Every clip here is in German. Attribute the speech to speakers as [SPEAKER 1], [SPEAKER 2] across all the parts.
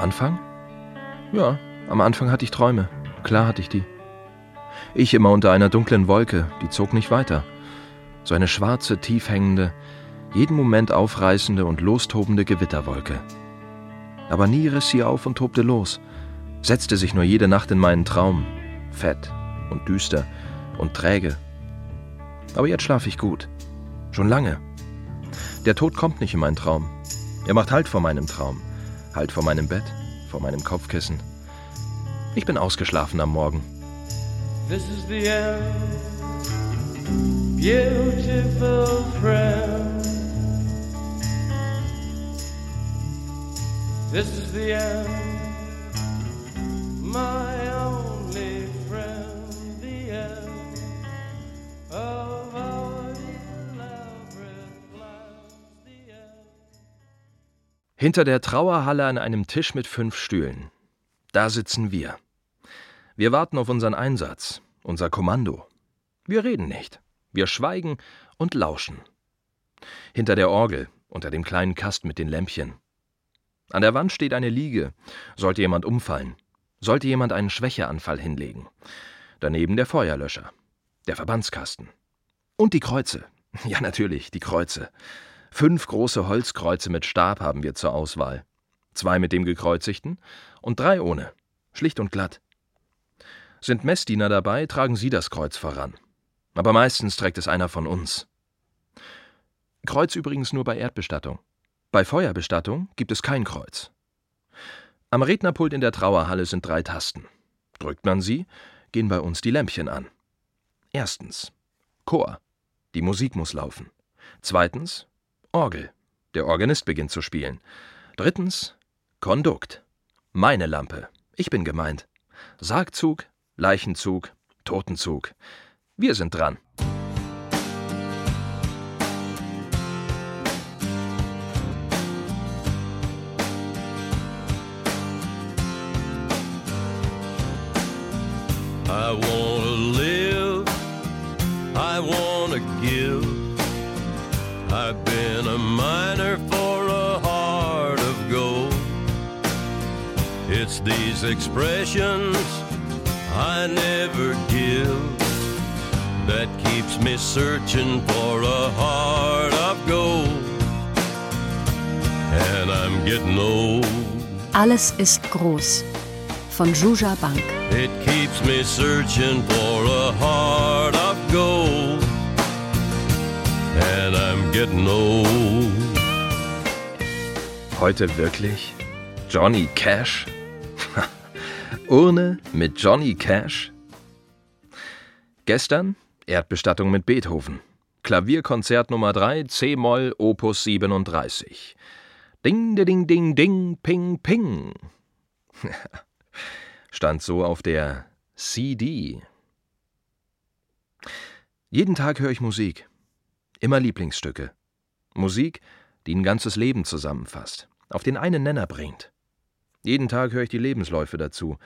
[SPEAKER 1] Anfang? Ja, am Anfang hatte ich Träume. Klar hatte ich die. Ich immer unter einer dunklen Wolke, die zog nicht weiter. So eine schwarze, tief hängende, jeden Moment aufreißende und lostobende Gewitterwolke. Aber nie riss sie auf und tobte los, setzte sich nur jede Nacht in meinen Traum, fett und düster und träge. Aber jetzt schlafe ich gut. Schon lange. Der Tod kommt nicht in meinen Traum. Er macht Halt vor meinem Traum. Halt vor meinem Bett, vor meinem Kopfkissen. Ich bin ausgeschlafen am Morgen. This is the end, beautiful friend. This is the end, my only Hinter der Trauerhalle an einem Tisch mit fünf Stühlen. Da sitzen wir. Wir warten auf unseren Einsatz, unser Kommando. Wir reden nicht. Wir schweigen und lauschen. Hinter der Orgel, unter dem kleinen Kasten mit den Lämpchen. An der Wand steht eine Liege. Sollte jemand umfallen. Sollte jemand einen Schwächeanfall hinlegen. Daneben der Feuerlöscher. Der Verbandskasten. Und die Kreuze. Ja, natürlich, die Kreuze. Fünf große Holzkreuze mit Stab haben wir zur Auswahl. Zwei mit dem Gekreuzigten und drei ohne. Schlicht und glatt. Sind Messdiener dabei, tragen sie das Kreuz voran. Aber meistens trägt es einer von uns. Kreuz übrigens nur bei Erdbestattung. Bei Feuerbestattung gibt es kein Kreuz. Am Rednerpult in der Trauerhalle sind drei Tasten. Drückt man sie, gehen bei uns die Lämpchen an. Erstens Chor. Die Musik muss laufen. Zweitens Orgel. Der Organist beginnt zu spielen. Drittens Kondukt. Meine Lampe. Ich bin gemeint. Sargzug, Leichenzug, Totenzug. Wir sind dran. These expressions I never give that keeps me searching for a heart of gold. And I'm getting old.
[SPEAKER 2] Alles ist groß. Von Juja Bank.
[SPEAKER 1] It keeps me searching for a heart of gold. And I'm getting old. Heute wirklich? Johnny Cash? Urne mit Johnny Cash? Gestern Erdbestattung mit Beethoven. Klavierkonzert Nummer 3, C-Moll, Opus 37. Ding, ding, ding, ding, ping, ping. stand so auf der CD. Jeden Tag höre ich Musik. Immer Lieblingsstücke. Musik, die ein ganzes Leben zusammenfasst, auf den einen Nenner bringt. Jeden Tag höre ich die Lebensläufe dazu,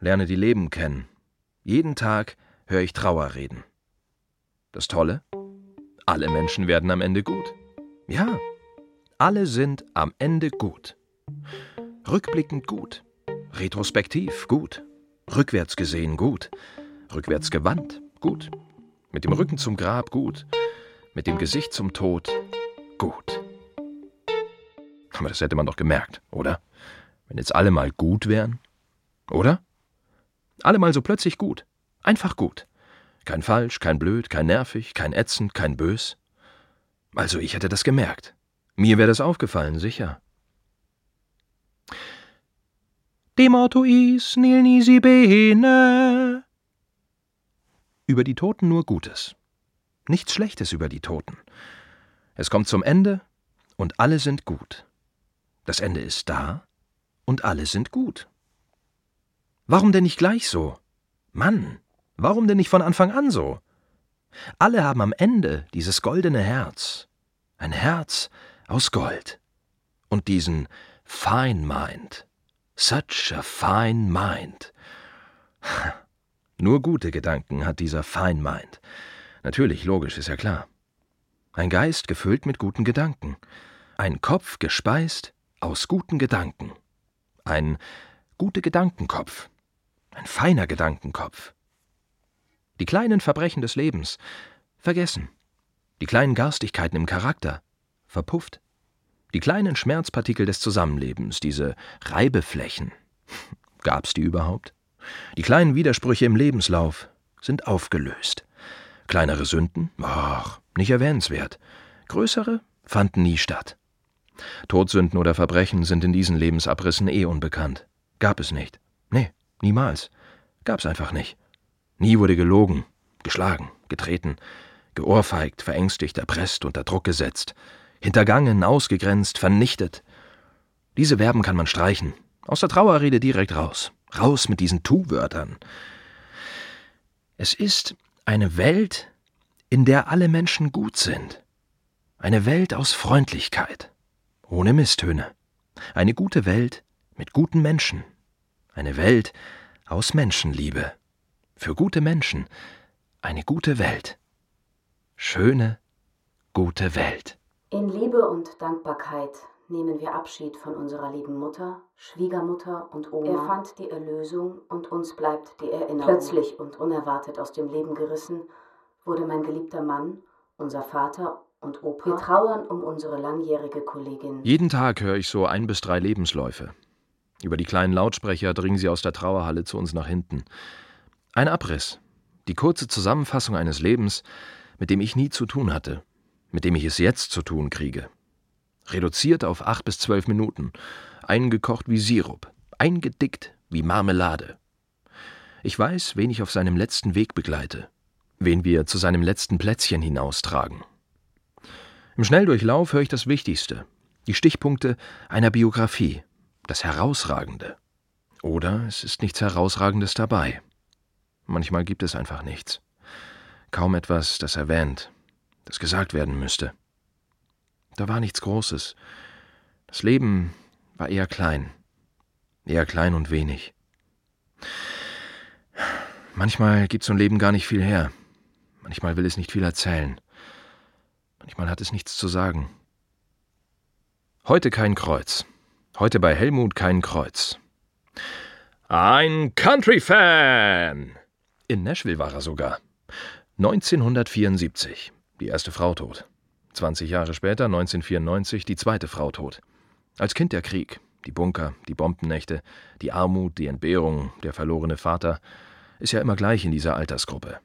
[SPEAKER 1] lerne die Leben kennen. Jeden Tag höre ich Trauerreden. Das Tolle? Alle Menschen werden am Ende gut. Ja, alle sind am Ende gut. Rückblickend gut. Retrospektiv gut. Rückwärts gesehen gut. Rückwärts gewandt gut. Mit dem Rücken zum Grab gut. Mit dem Gesicht zum Tod gut. Aber das hätte man doch gemerkt, oder? Wenn jetzt alle mal gut wären. Oder? Alle mal so plötzlich gut. Einfach gut. Kein falsch, kein blöd, kein nervig, kein ätzend, kein bös. Also ich hätte das gemerkt. Mir wäre das aufgefallen, sicher. Dem Otto is nil nisi bene. Über die Toten nur Gutes. Nichts Schlechtes über die Toten. Es kommt zum Ende und alle sind gut. Das Ende ist da und alle sind gut. Warum denn nicht gleich so? Mann, warum denn nicht von Anfang an so? Alle haben am Ende dieses goldene Herz. Ein Herz aus Gold. Und diesen Fine Mind. Such a fine mind. Nur gute Gedanken hat dieser Fine Mind. Natürlich, logisch, ist ja klar. Ein Geist gefüllt mit guten Gedanken. Ein Kopf gespeist aus guten Gedanken. Ein guter Gedankenkopf. Ein feiner Gedankenkopf. Die kleinen Verbrechen des Lebens vergessen. Die kleinen Garstigkeiten im Charakter verpufft. Die kleinen Schmerzpartikel des Zusammenlebens, diese Reibeflächen. Gab's die überhaupt? Die kleinen Widersprüche im Lebenslauf sind aufgelöst. Kleinere Sünden? Ach, nicht erwähnenswert. Größere fanden nie statt. Todsünden oder Verbrechen sind in diesen Lebensabrissen eh unbekannt. Gab es nicht. Nee, niemals. Gab's einfach nicht. Nie wurde gelogen, geschlagen, getreten, geohrfeigt, verängstigt, erpresst, unter Druck gesetzt, hintergangen, ausgegrenzt, vernichtet. Diese Verben kann man streichen. Aus der Trauerrede direkt raus. Raus mit diesen Tu-Wörtern. Es ist eine Welt, in der alle Menschen gut sind. Eine Welt aus Freundlichkeit, ohne Misstöne. Eine gute Welt mit guten Menschen. Eine Welt aus Menschenliebe. Für gute Menschen eine gute Welt. Schöne, gute Welt.
[SPEAKER 3] In Liebe und Dankbarkeit nehmen wir Abschied von unserer lieben Mutter, Schwiegermutter und Oma. Er fand die Erlösung und uns bleibt die Erinnerung. Plötzlich und unerwartet aus dem Leben gerissen, wurde mein geliebter Mann, unser Vater und Opa. Wir trauern um unsere langjährige Kollegin.
[SPEAKER 1] Jeden Tag höre ich so ein bis drei Lebensläufe. Über die kleinen Lautsprecher dringen sie aus der Trauerhalle zu uns nach hinten. Ein Abriss, die kurze Zusammenfassung eines Lebens, mit dem ich nie zu tun hatte, mit dem ich es jetzt zu tun kriege. Reduziert auf acht bis zwölf Minuten, eingekocht wie Sirup, eingedickt wie Marmelade. Ich weiß, wen ich auf seinem letzten Weg begleite, wen wir zu seinem letzten Plätzchen hinaustragen. Im Schnelldurchlauf höre ich das Wichtigste, die Stichpunkte einer Biografie, das Herausragende. Oder es ist nichts Herausragendes dabei. Manchmal gibt es einfach nichts. Kaum etwas, das erwähnt, das gesagt werden müsste. Da war nichts Großes. Das Leben war eher klein. Eher klein und wenig. Manchmal gibt so ein Leben gar nicht viel her. Manchmal will es nicht viel erzählen. Manchmal hat es nichts zu sagen. Heute kein Kreuz. Heute bei Helmut kein Kreuz. Ein Country-Fan! In Nashville war er sogar. 1974. Die erste Frau tot. 20 Jahre später, 1994, die zweite Frau tot. Als Kind der Krieg, die Bunker, die Bombennächte, die Armut, die Entbehrung, der verlorene Vater, ist ja immer gleich in dieser Altersgruppe.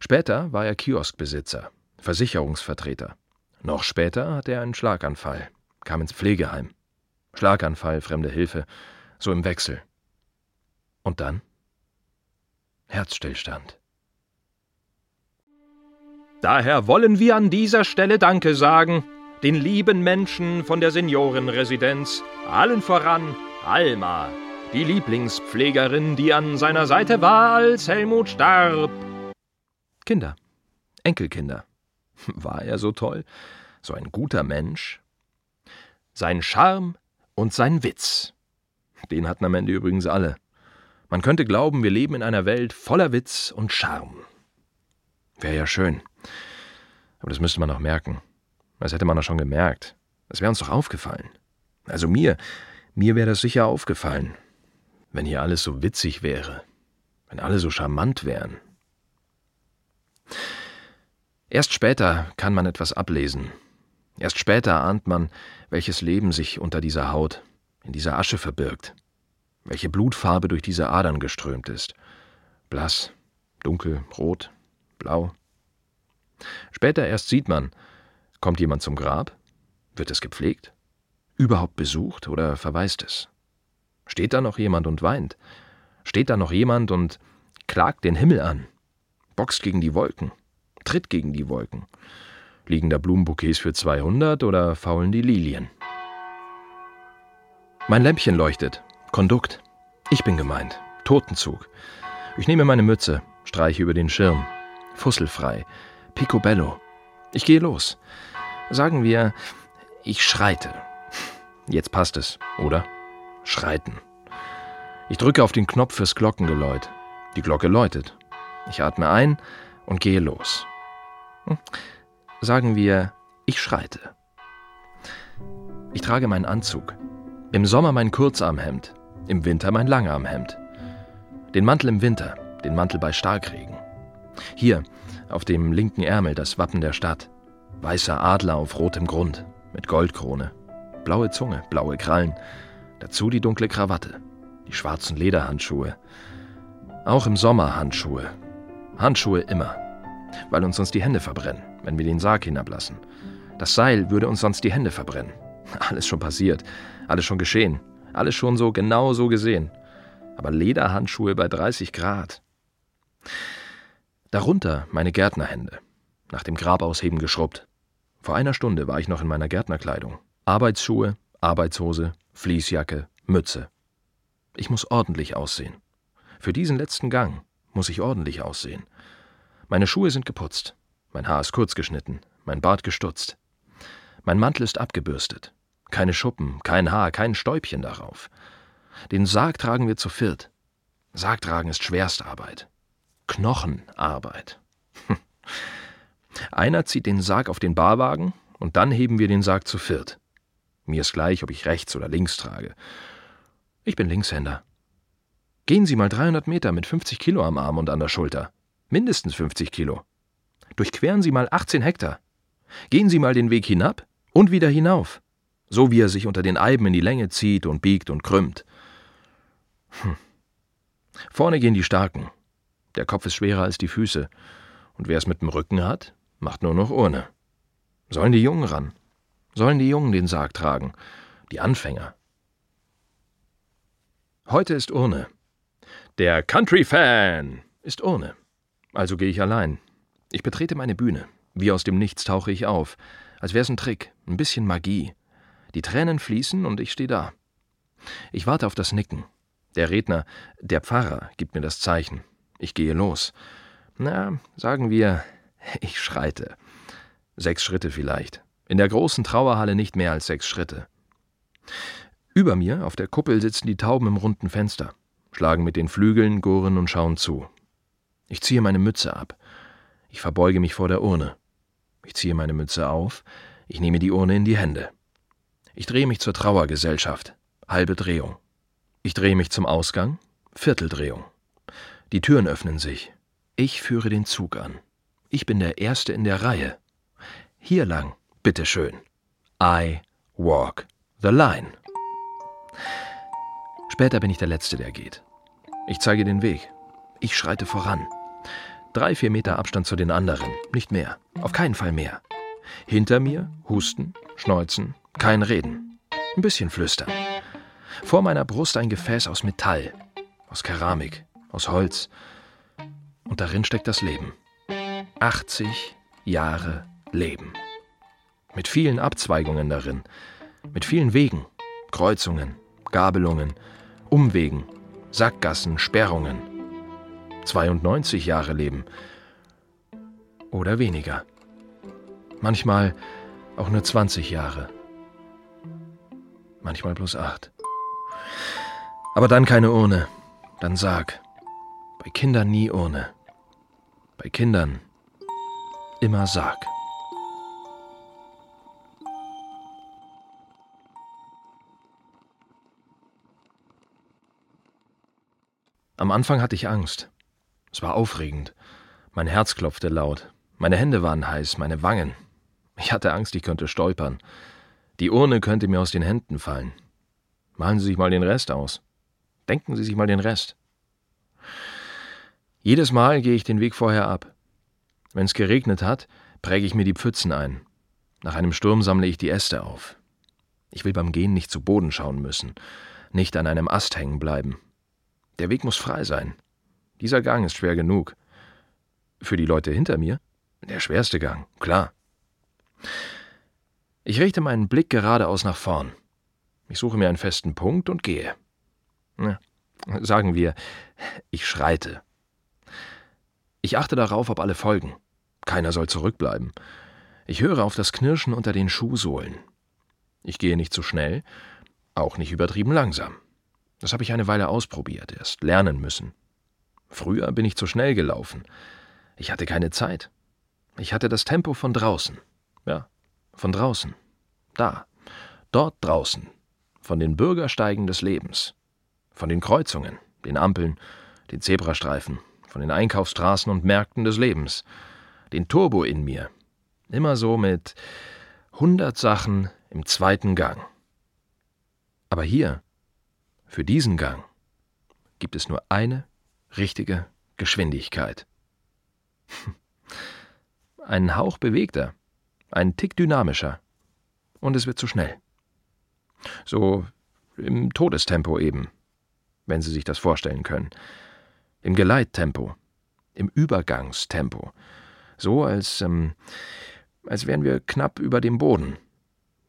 [SPEAKER 1] Später war er Kioskbesitzer, Versicherungsvertreter. Noch später hatte er einen Schlaganfall, kam ins Pflegeheim. Schlaganfall, fremde Hilfe, so im Wechsel. Und dann? Herzstillstand. Daher wollen wir an dieser Stelle Danke sagen, den lieben Menschen von der Seniorenresidenz, allen voran Alma, die Lieblingspflegerin, die an seiner Seite war, als Helmut starb. Kinder, Enkelkinder. War er so toll? So ein guter Mensch? Sein Charme und sein Witz. Den hatten am Ende übrigens alle. Man könnte glauben, wir leben in einer Welt voller Witz und Charme. Wäre ja schön. Aber das müsste man noch merken. Das hätte man doch schon gemerkt. Das wäre uns doch aufgefallen. Also mir, mir wäre das sicher aufgefallen. Wenn hier alles so witzig wäre. Wenn alle so charmant wären. Erst später kann man etwas ablesen. Erst später ahnt man, welches Leben sich unter dieser Haut, in dieser Asche verbirgt. Welche Blutfarbe durch diese Adern geströmt ist. Blass, dunkel, rot, blau. Später erst sieht man, kommt jemand zum Grab? Wird es gepflegt? Überhaupt besucht oder verweist es? Steht da noch jemand und weint? Steht da noch jemand und klagt den Himmel an? Boxt gegen die Wolken? Tritt gegen die Wolken? Liegen da Blumenbouquets für 200 oder faulen die Lilien? Mein Lämpchen leuchtet. Kondukt. Ich bin gemeint. Totenzug. Ich nehme meine Mütze, streiche über den Schirm. Fusselfrei. Picobello. Ich gehe los. Sagen wir, ich schreite. Jetzt passt es, oder? Schreiten. Ich drücke auf den Knopf fürs Glockengeläut. Die Glocke läutet. Ich atme ein und gehe los. Sagen wir, ich schreite. Ich trage meinen Anzug. Im Sommer mein Kurzarmhemd, im Winter mein Langarmhemd. Den Mantel im Winter, den Mantel bei Starkregen. Hier, auf dem linken Ärmel, das Wappen der Stadt. Weißer Adler auf rotem Grund, mit Goldkrone. Blaue Zunge, blaue Krallen. Dazu die dunkle Krawatte, die schwarzen Lederhandschuhe. Auch im Sommer Handschuhe. Handschuhe immer, weil uns sonst die Hände verbrennen, wenn wir den Sarg hinablassen. Das Seil würde uns sonst die Hände verbrennen. Alles schon passiert, alles schon geschehen, alles schon so genau so gesehen. Aber Lederhandschuhe bei 30 Grad. Darunter meine Gärtnerhände, nach dem Grabausheben geschrubbt. Vor einer Stunde war ich noch in meiner Gärtnerkleidung. Arbeitsschuhe, Arbeitshose, Fließjacke, Mütze. Ich muss ordentlich aussehen. Für diesen letzten Gang muss ich ordentlich aussehen. Meine Schuhe sind geputzt, mein Haar ist kurz geschnitten, mein Bart gestutzt. Mein Mantel ist abgebürstet. Keine Schuppen, kein Haar, kein Stäubchen darauf. Den Sarg tragen wir zu viert. Sargtragen ist Schwerstarbeit. Knochenarbeit. Einer zieht den Sarg auf den Barwagen und dann heben wir den Sarg zu viert. Mir ist gleich, ob ich rechts oder links trage. Ich bin Linkshänder. Gehen Sie mal 300 Meter mit 50 Kilo am Arm und an der Schulter. Mindestens 50 Kilo. Durchqueren Sie mal 18 Hektar. Gehen Sie mal den Weg hinab und wieder hinauf. So wie er sich unter den Eiben in die Länge zieht und biegt und krümmt. Hm. Vorne gehen die Starken. Der Kopf ist schwerer als die Füße. Und wer es mit dem Rücken hat, macht nur noch Urne. Sollen die Jungen ran? Sollen die Jungen den Sarg tragen? Die Anfänger? Heute ist Urne. Der Country Fan ist Urne. Also gehe ich allein. Ich betrete meine Bühne. Wie aus dem Nichts tauche ich auf. Als wär's ein Trick, ein bisschen Magie. Die Tränen fließen und ich stehe da. Ich warte auf das Nicken. Der Redner, der Pfarrer, gibt mir das Zeichen. Ich gehe los. Na, sagen wir, ich schreite. Sechs Schritte vielleicht. In der großen Trauerhalle nicht mehr als sechs Schritte. Über mir, auf der Kuppel, sitzen die Tauben im runden Fenster, schlagen mit den Flügeln, gurren und schauen zu. Ich ziehe meine Mütze ab. Ich verbeuge mich vor der Urne. Ich ziehe meine Mütze auf. Ich nehme die Urne in die Hände. Ich drehe mich zur Trauergesellschaft. Halbe Drehung. Ich drehe mich zum Ausgang. Vierteldrehung. Die Türen öffnen sich. Ich führe den Zug an. Ich bin der Erste in der Reihe. Hier lang, bitteschön. I walk the line. Später bin ich der Letzte, der geht. Ich zeige den Weg. Ich schreite voran. Drei, vier Meter Abstand zu den anderen, nicht mehr. Auf keinen Fall mehr. Hinter mir Husten, Schneuzen, kein Reden. Ein bisschen flüstern. Vor meiner Brust ein Gefäß aus Metall, aus Keramik, aus Holz. Und darin steckt das Leben. 80 Jahre Leben. Mit vielen Abzweigungen darin, mit vielen Wegen, Kreuzungen, Gabelungen, Umwegen, Sackgassen, Sperrungen. 92 Jahre Leben. Oder weniger. Manchmal auch nur 20 Jahre. Manchmal bloß acht. Aber dann keine Urne. Dann sag. Bei Kindern nie Urne. Bei Kindern immer Sarg. Am Anfang hatte ich Angst. Es war aufregend. Mein Herz klopfte laut. Meine Hände waren heiß, meine Wangen. Ich hatte Angst, ich könnte stolpern. Die Urne könnte mir aus den Händen fallen. Malen Sie sich mal den Rest aus. Denken Sie sich mal den Rest. Jedes Mal gehe ich den Weg vorher ab. Wenn es geregnet hat, präge ich mir die Pfützen ein. Nach einem Sturm sammle ich die Äste auf. Ich will beim Gehen nicht zu Boden schauen müssen, nicht an einem Ast hängen bleiben. Der Weg muss frei sein. Dieser Gang ist schwer genug. Für die Leute hinter mir der schwerste Gang, klar. Ich richte meinen Blick geradeaus nach vorn. Ich suche mir einen festen Punkt und gehe. sagen wir, ich schreite. Ich achte darauf, ob alle folgen. Keiner soll zurückbleiben. Ich höre auf das Knirschen unter den Schuhsohlen. Ich gehe nicht zu schnell, auch nicht übertrieben langsam. Das habe ich eine Weile ausprobiert, erst lernen müssen. Früher bin ich zu schnell gelaufen. Ich hatte keine Zeit. Ich hatte das Tempo von draußen. Ja, von draußen. Da, dort draußen. von den Bürgersteigen des Lebens, von den Kreuzungen, den Ampeln, den Zebrastreifen, von den Einkaufsstraßen und Märkten des Lebens, den Turbo in mir, immer so mit hundert Sachen im zweiten Gang. Aber hier, für diesen Gang, gibt es nur eine richtige Geschwindigkeit. Ein Hauch bewegter, ein Tick dynamischer, und es wird zu schnell. So im Todestempo eben, wenn Sie sich das vorstellen können. Im Geleittempo, im Übergangstempo. So als, ähm, als wären wir knapp über dem Boden.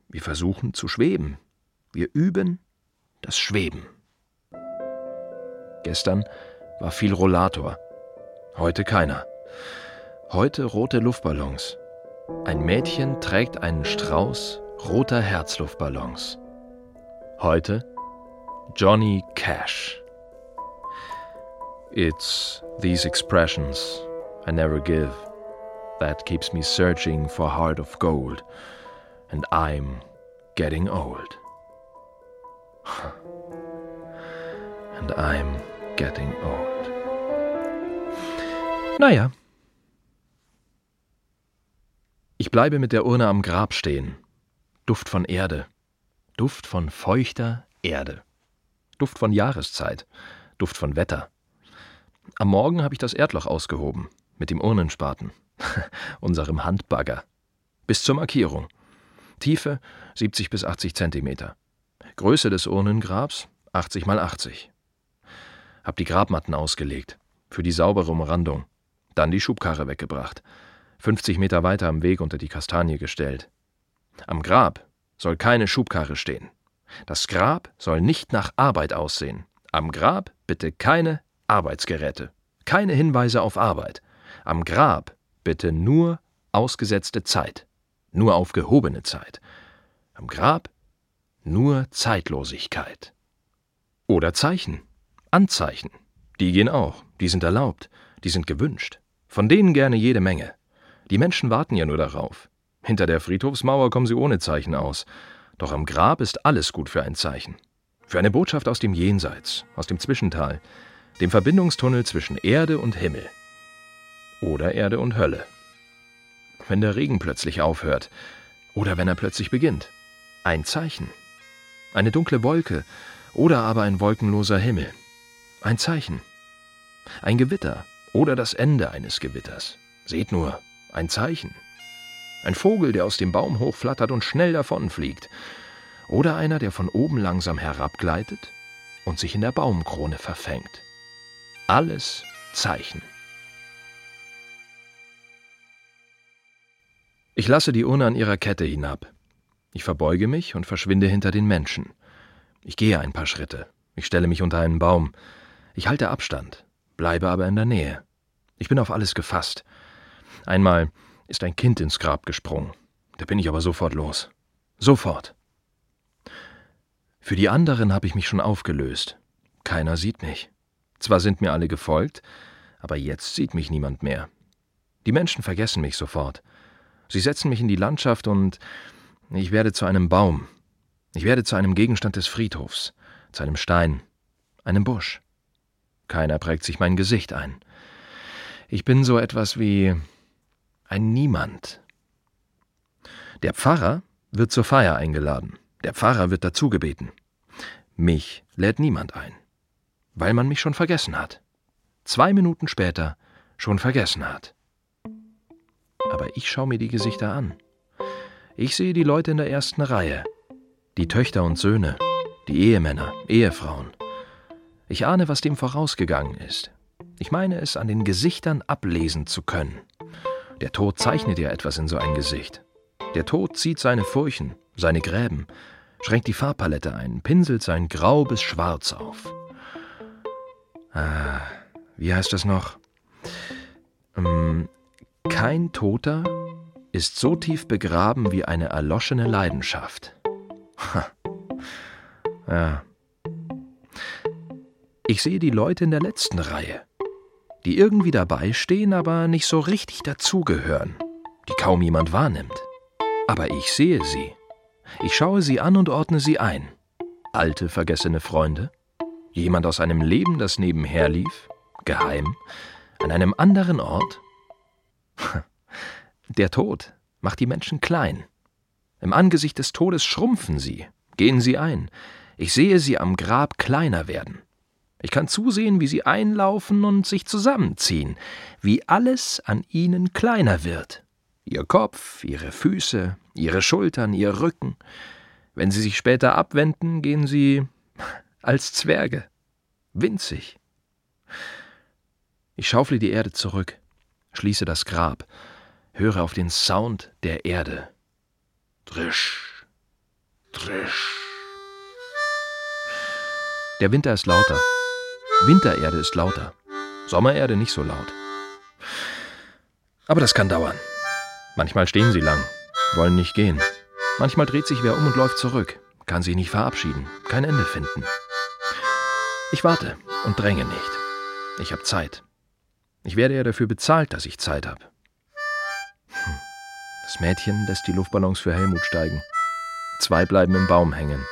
[SPEAKER 1] Wir versuchen zu schweben. Wir üben das Schweben. Gestern war viel Rollator, heute keiner. Heute rote Luftballons. Ein Mädchen trägt einen Strauß roter Herzluftballons. Heute Johnny Cash. It's these expressions I never give that keeps me searching for heart of gold, and I'm getting old. and I'm getting old. Naja. Ich bleibe mit der Urne am Grab stehen. Duft von Erde. Duft von feuchter Erde. Duft von Jahreszeit. Duft von Wetter. Am Morgen habe ich das Erdloch ausgehoben. Mit dem Urnenspaten. unserem Handbagger. Bis zur Markierung. Tiefe 70 bis 80 Zentimeter. Größe des Urnengrabs 80 mal 80. Hab die Grabmatten ausgelegt. Für die saubere Umrandung. Dann die Schubkarre weggebracht. 50 Meter weiter am Weg unter die Kastanie gestellt. Am Grab soll keine Schubkarre stehen. Das Grab soll nicht nach Arbeit aussehen. Am Grab bitte keine Arbeitsgeräte. Keine Hinweise auf Arbeit. Am Grab bitte nur ausgesetzte Zeit. Nur aufgehobene Zeit. Am Grab nur Zeitlosigkeit. Oder Zeichen. Anzeichen. Die gehen auch. Die sind erlaubt. Die sind gewünscht. Von denen gerne jede Menge. Die Menschen warten ja nur darauf. Hinter der Friedhofsmauer kommen sie ohne Zeichen aus. Doch am Grab ist alles gut für ein Zeichen. Für eine Botschaft aus dem Jenseits, aus dem Zwischental, dem Verbindungstunnel zwischen Erde und Himmel. Oder Erde und Hölle. Wenn der Regen plötzlich aufhört. Oder wenn er plötzlich beginnt. Ein Zeichen. Eine dunkle Wolke. Oder aber ein wolkenloser Himmel. Ein Zeichen. Ein Gewitter. Oder das Ende eines Gewitters. Seht nur, ein Zeichen. Ein Vogel, der aus dem Baum hochflattert und schnell davonfliegt. Oder einer, der von oben langsam herabgleitet und sich in der Baumkrone verfängt. Alles Zeichen. Ich lasse die Urne an ihrer Kette hinab. Ich verbeuge mich und verschwinde hinter den Menschen. Ich gehe ein paar Schritte. Ich stelle mich unter einen Baum. Ich halte Abstand, bleibe aber in der Nähe. Ich bin auf alles gefasst. Einmal ist ein Kind ins Grab gesprungen. Da bin ich aber sofort los. Sofort. Für die anderen habe ich mich schon aufgelöst. Keiner sieht mich. Zwar sind mir alle gefolgt, aber jetzt sieht mich niemand mehr. Die Menschen vergessen mich sofort. Sie setzen mich in die Landschaft und ich werde zu einem Baum. Ich werde zu einem Gegenstand des Friedhofs, zu einem Stein, einem Busch. Keiner prägt sich mein Gesicht ein. Ich bin so etwas wie ein Niemand. Der Pfarrer wird zur Feier eingeladen. Der Pfarrer wird dazu gebeten. Mich lädt niemand ein, weil man mich schon vergessen hat. Zwei Minuten später schon vergessen hat. Aber ich schaue mir die Gesichter an. Ich sehe die Leute in der ersten Reihe, die Töchter und Söhne, die Ehemänner, Ehefrauen. Ich ahne, was dem vorausgegangen ist. Ich meine es an den Gesichtern ablesen zu können. Der Tod zeichnet ja etwas in so ein Gesicht. Der Tod zieht seine Furchen, seine Gräben, schränkt die Farbpalette ein, pinselt sein Grau bis Schwarz auf. Ah, wie heißt das noch? Ähm, kein Toter ist so tief begraben wie eine erloschene Leidenschaft. Ha. Ja. Ich sehe die Leute in der letzten Reihe die irgendwie dabei stehen, aber nicht so richtig dazugehören, die kaum jemand wahrnimmt. Aber ich sehe sie. Ich schaue sie an und ordne sie ein. Alte, vergessene Freunde? Jemand aus einem Leben, das nebenher lief? Geheim? An einem anderen Ort? Der Tod macht die Menschen klein. Im Angesicht des Todes schrumpfen sie, gehen sie ein. Ich sehe sie am Grab kleiner werden. Ich kann zusehen, wie sie einlaufen und sich zusammenziehen, wie alles an ihnen kleiner wird. Ihr Kopf, ihre Füße, ihre Schultern, ihr Rücken. Wenn sie sich später abwenden, gehen sie als Zwerge. Winzig. Ich schaufle die Erde zurück, schließe das Grab, höre auf den Sound der Erde. Drisch, drisch. Der Winter ist lauter. Wintererde ist lauter. Sommererde nicht so laut. Aber das kann dauern. Manchmal stehen sie lang, wollen nicht gehen. Manchmal dreht sich wer um und läuft zurück, kann sich nicht verabschieden, kein Ende finden. Ich warte und dränge nicht. Ich habe Zeit. Ich werde ja dafür bezahlt, dass ich Zeit habe. Hm. Das Mädchen lässt die Luftballons für Helmut steigen. Zwei bleiben im Baum hängen.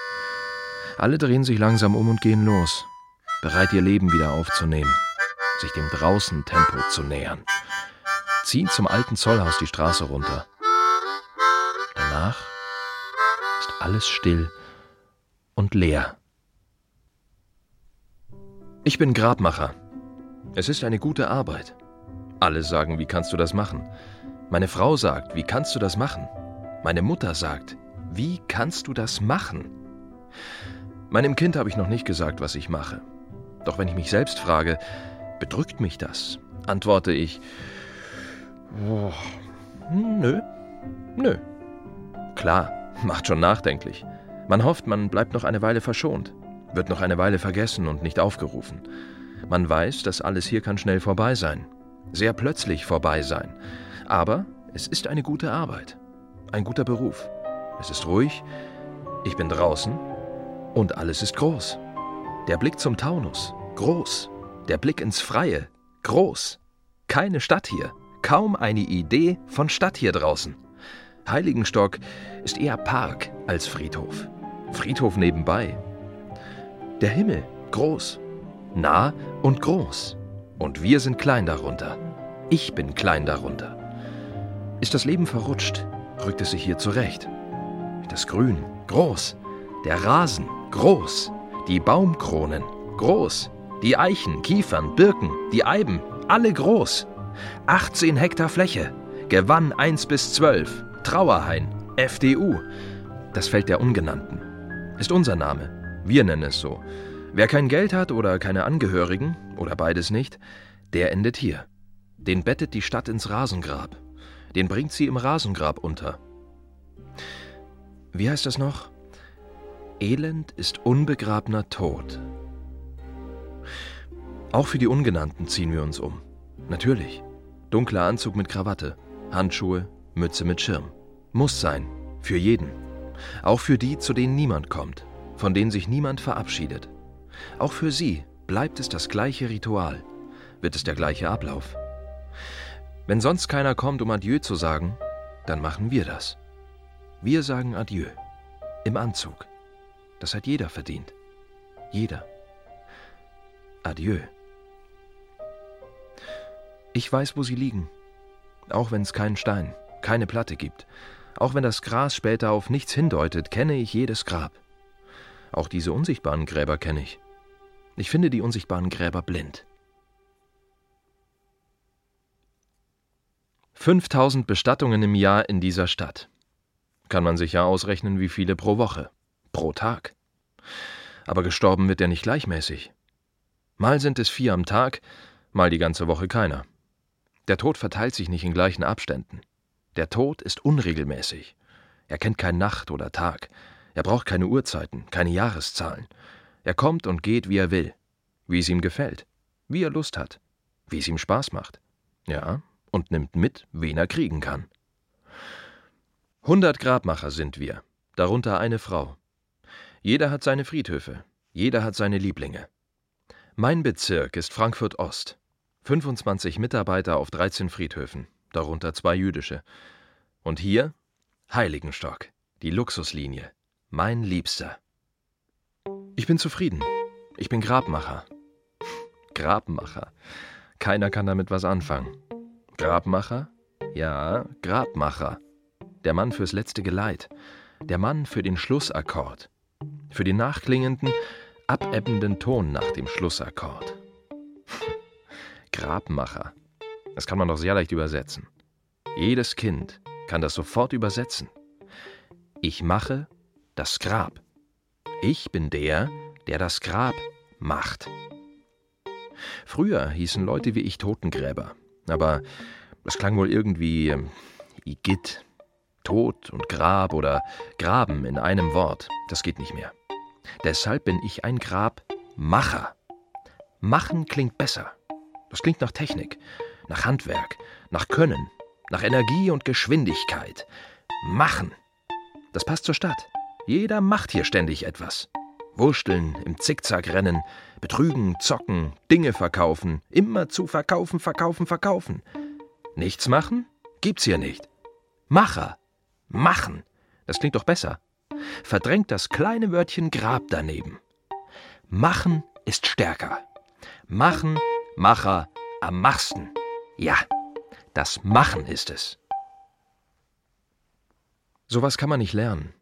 [SPEAKER 1] Alle drehen sich langsam um und gehen los, bereit ihr Leben wieder aufzunehmen, sich dem draußen Tempo zu nähern ziehen zum alten Zollhaus die Straße runter. Danach ist alles still und leer. Ich bin Grabmacher. Es ist eine gute Arbeit. Alle sagen, wie kannst du das machen? Meine Frau sagt, wie kannst du das machen? Meine Mutter sagt, wie kannst du das machen? Meinem Kind habe ich noch nicht gesagt, was ich mache. Doch wenn ich mich selbst frage, bedrückt mich das, antworte ich, Oh, nö. Nö. Klar, macht schon nachdenklich. Man hofft, man bleibt noch eine Weile verschont, wird noch eine Weile vergessen und nicht aufgerufen. Man weiß, dass alles hier kann schnell vorbei sein. Sehr plötzlich vorbei sein. Aber es ist eine gute Arbeit. Ein guter Beruf. Es ist ruhig, ich bin draußen und alles ist groß. Der Blick zum Taunus, groß. Der Blick ins Freie, groß. Keine Stadt hier, kaum eine Idee von Stadt hier draußen. Heiligenstock ist eher Park als Friedhof. Friedhof nebenbei. Der Himmel groß, nah und groß. Und wir sind klein darunter. Ich bin klein darunter. Ist das Leben verrutscht, rückt es sich hier zurecht. Das Grün groß, der Rasen groß, die Baumkronen groß, die Eichen, Kiefern, Birken, die Eiben, alle groß. 18 Hektar Fläche. Gewann 1 bis 12. Trauerhain. FDU. Das Feld der Ungenannten. Ist unser Name. Wir nennen es so. Wer kein Geld hat oder keine Angehörigen, oder beides nicht, der endet hier. Den bettet die Stadt ins Rasengrab. Den bringt sie im Rasengrab unter. Wie heißt das noch? Elend ist unbegrabener Tod. Auch für die Ungenannten ziehen wir uns um. Natürlich. Dunkler Anzug mit Krawatte, Handschuhe, Mütze mit Schirm. Muss sein. Für jeden. Auch für die, zu denen niemand kommt, von denen sich niemand verabschiedet. Auch für sie bleibt es das gleiche Ritual, wird es der gleiche Ablauf. Wenn sonst keiner kommt, um Adieu zu sagen, dann machen wir das. Wir sagen Adieu. Im Anzug. Das hat jeder verdient. Jeder. Adieu. Ich weiß, wo sie liegen. Auch wenn es keinen Stein, keine Platte gibt. Auch wenn das Gras später auf nichts hindeutet, kenne ich jedes Grab. Auch diese unsichtbaren Gräber kenne ich. Ich finde die unsichtbaren Gräber blind. 5000 Bestattungen im Jahr in dieser Stadt. Kann man sich ja ausrechnen, wie viele pro Woche, pro Tag. Aber gestorben wird ja nicht gleichmäßig. Mal sind es vier am Tag, mal die ganze Woche keiner. Der Tod verteilt sich nicht in gleichen Abständen. Der Tod ist unregelmäßig. Er kennt kein Nacht oder Tag. Er braucht keine Uhrzeiten, keine Jahreszahlen. Er kommt und geht, wie er will, wie es ihm gefällt, wie er Lust hat, wie es ihm Spaß macht. Ja, und nimmt mit, wen er kriegen kann. Hundert Grabmacher sind wir, darunter eine Frau. Jeder hat seine Friedhöfe, jeder hat seine Lieblinge. Mein Bezirk ist Frankfurt Ost. 25 Mitarbeiter auf 13 Friedhöfen, darunter zwei jüdische. Und hier Heiligenstock, die Luxuslinie, mein Liebster. Ich bin zufrieden. Ich bin Grabmacher. Grabmacher. Keiner kann damit was anfangen. Grabmacher? Ja, Grabmacher. Der Mann fürs letzte Geleit. Der Mann für den Schlussakkord. Für den nachklingenden, abebbenden Ton nach dem Schlussakkord. Grabmacher. Das kann man doch sehr leicht übersetzen. Jedes Kind kann das sofort übersetzen. Ich mache das Grab. Ich bin der, der das Grab macht. Früher hießen Leute wie ich Totengräber, aber das klang wohl irgendwie äh, Igitt. Tod und Grab oder Graben in einem Wort, das geht nicht mehr. Deshalb bin ich ein Grabmacher. Machen klingt besser. Das klingt nach Technik, nach Handwerk, nach Können, nach Energie und Geschwindigkeit. Machen. Das passt zur Stadt. Jeder macht hier ständig etwas. Wursteln, im Zickzack rennen, betrügen, zocken, Dinge verkaufen, immer zu verkaufen, verkaufen, verkaufen. Nichts machen? Gibt's hier nicht. Macher. Machen. Das klingt doch besser. Verdrängt das kleine Wörtchen Grab daneben. Machen ist stärker. Machen, Macher, am machsten. Ja, das Machen ist es. Sowas kann man nicht lernen.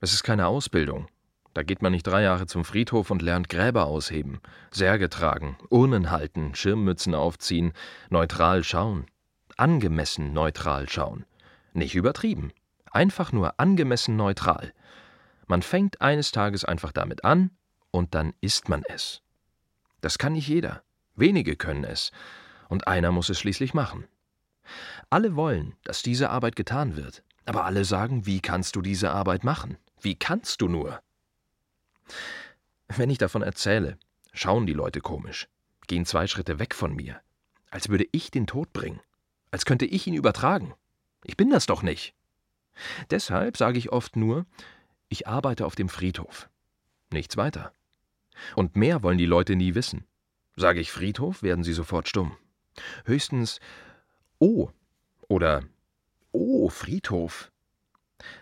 [SPEAKER 1] Es ist keine Ausbildung. Da geht man nicht drei Jahre zum Friedhof und lernt Gräber ausheben, Särge tragen, Urnen halten, Schirmmützen aufziehen, neutral schauen. Angemessen neutral schauen. Nicht übertrieben. Einfach nur angemessen neutral. Man fängt eines Tages einfach damit an und dann ist man es. Das kann nicht jeder. Wenige können es. Und einer muss es schließlich machen. Alle wollen, dass diese Arbeit getan wird. Aber alle sagen, wie kannst du diese Arbeit machen? Wie kannst du nur? Wenn ich davon erzähle, schauen die Leute komisch, gehen zwei Schritte weg von mir, als würde ich den Tod bringen, als könnte ich ihn übertragen. Ich bin das doch nicht. Deshalb sage ich oft nur, ich arbeite auf dem Friedhof. Nichts weiter. Und mehr wollen die Leute nie wissen. Sage ich Friedhof, werden sie sofort stumm. Höchstens Oh oder Oh, Friedhof.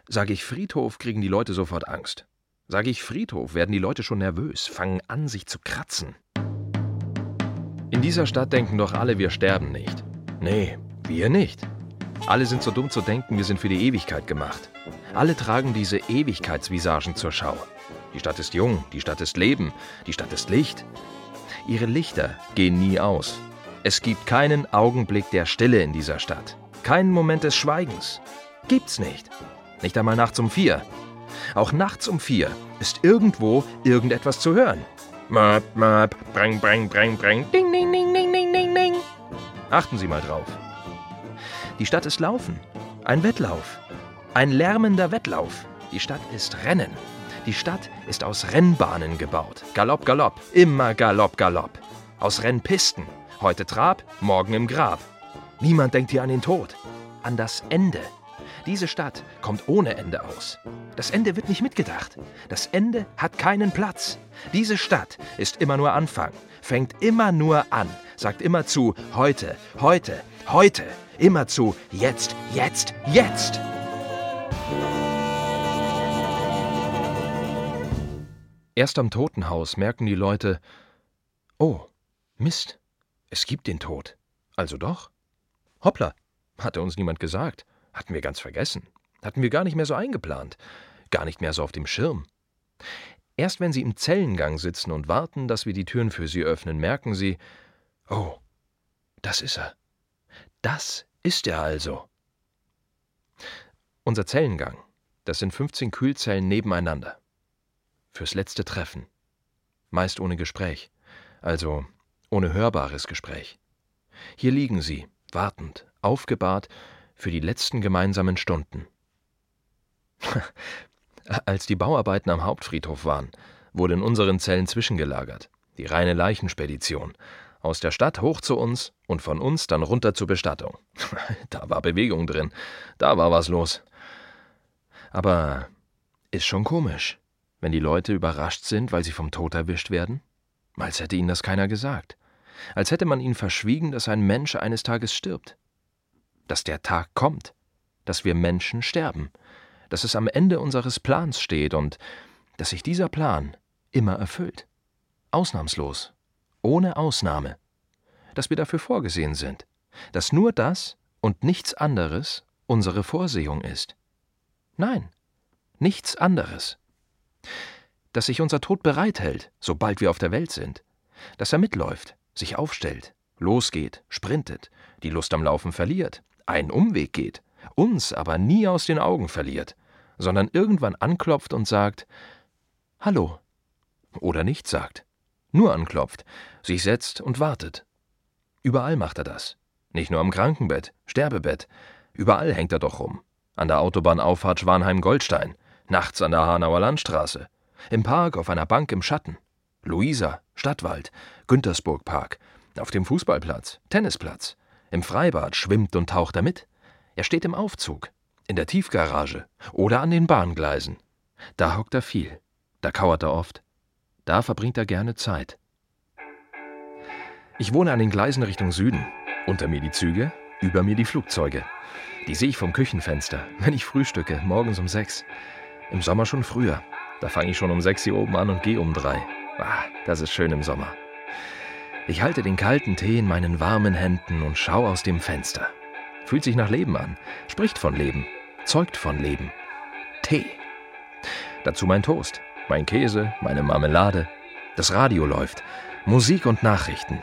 [SPEAKER 1] Sage ich Friedhof, kriegen die Leute sofort Angst. Sage ich Friedhof, werden die Leute schon nervös, fangen an, sich zu kratzen. In dieser Stadt denken doch alle, wir sterben nicht. Nee, wir nicht. Alle sind so dumm zu denken, wir sind für die Ewigkeit gemacht. Alle tragen diese Ewigkeitsvisagen zur Schau. Die Stadt ist jung, die Stadt ist Leben, die Stadt ist Licht. Ihre Lichter gehen nie aus. Es gibt keinen Augenblick der Stille in dieser Stadt. Keinen Moment des Schweigens. Gibt's nicht. Nicht einmal nachts um vier. Auch nachts um vier ist irgendwo irgendetwas zu hören. Möp, möp, breng, breng, breng, breng, ding, ding, ding, ding, ding, ding, ding. Achten Sie mal drauf. Die Stadt ist Laufen. Ein Wettlauf. Ein lärmender Wettlauf. Die Stadt ist Rennen. Die Stadt ist aus Rennbahnen gebaut. Galopp, Galopp, immer Galopp, Galopp. Aus Rennpisten. Heute Trab, morgen im Grab. Niemand denkt hier an den Tod. An das Ende. Diese Stadt kommt ohne Ende aus. Das Ende wird nicht mitgedacht. Das Ende hat keinen Platz. Diese Stadt ist immer nur Anfang, fängt immer nur an, sagt immer zu heute, heute, heute, immer zu jetzt, jetzt, jetzt. Erst am Totenhaus merken die Leute, oh, Mist, es gibt den Tod. Also doch. Hoppla, hatte uns niemand gesagt. Hatten wir ganz vergessen. Hatten wir gar nicht mehr so eingeplant. Gar nicht mehr so auf dem Schirm. Erst wenn Sie im Zellengang sitzen und warten, dass wir die Türen für Sie öffnen, merken Sie, oh, das ist er. Das ist er also. Unser Zellengang, das sind 15 Kühlzellen nebeneinander. Fürs letzte Treffen. Meist ohne Gespräch, also ohne hörbares Gespräch. Hier liegen sie, wartend, aufgebahrt für die letzten gemeinsamen Stunden. Als die Bauarbeiten am Hauptfriedhof waren, wurde in unseren Zellen zwischengelagert, die reine Leichenspedition, aus der Stadt hoch zu uns und von uns dann runter zur Bestattung. da war Bewegung drin, da war was los. Aber ist schon komisch, wenn die Leute überrascht sind, weil sie vom Tod erwischt werden? Als hätte ihnen das keiner gesagt. Als hätte man ihnen verschwiegen, dass ein Mensch eines Tages stirbt dass der Tag kommt, dass wir Menschen sterben, dass es am Ende unseres Plans steht und dass sich dieser Plan immer erfüllt. Ausnahmslos. Ohne Ausnahme. Dass wir dafür vorgesehen sind. Dass nur das und nichts anderes unsere Vorsehung ist. Nein, nichts anderes. Dass sich unser Tod bereithält, sobald wir auf der Welt sind. Dass er mitläuft, sich aufstellt, losgeht, sprintet, die Lust am Laufen verliert, einen Umweg geht, uns aber nie aus den Augen verliert, sondern irgendwann anklopft und sagt Hallo. Oder nicht sagt, nur anklopft, sich setzt und wartet. Überall macht er das. Nicht nur am Krankenbett, Sterbebett, überall hängt er doch rum. An der Autobahnauffahrt Schwanheim-Goldstein, nachts an der Hanauer Landstraße, im Park auf einer Bank im Schatten, Luisa, Stadtwald, Güntersburg Park, auf dem Fußballplatz, Tennisplatz, im Freibad schwimmt und taucht er mit. Er steht im Aufzug, in der Tiefgarage oder an den Bahngleisen. Da hockt er viel, da kauert er oft, da verbringt er gerne Zeit. Ich wohne an den Gleisen Richtung Süden. Unter mir die Züge, über mir die Flugzeuge. Die sehe ich vom Küchenfenster, wenn ich frühstücke, morgens um sechs. Im Sommer schon früher. Da fange ich schon um sechs hier oben an und gehe um drei. Ah, das ist schön im Sommer. Ich halte den kalten Tee in meinen warmen Händen und schaue aus dem Fenster. Fühlt sich nach Leben an, spricht von Leben, zeugt von Leben. Tee. Dazu mein Toast, mein Käse, meine Marmelade. Das Radio läuft, Musik und Nachrichten.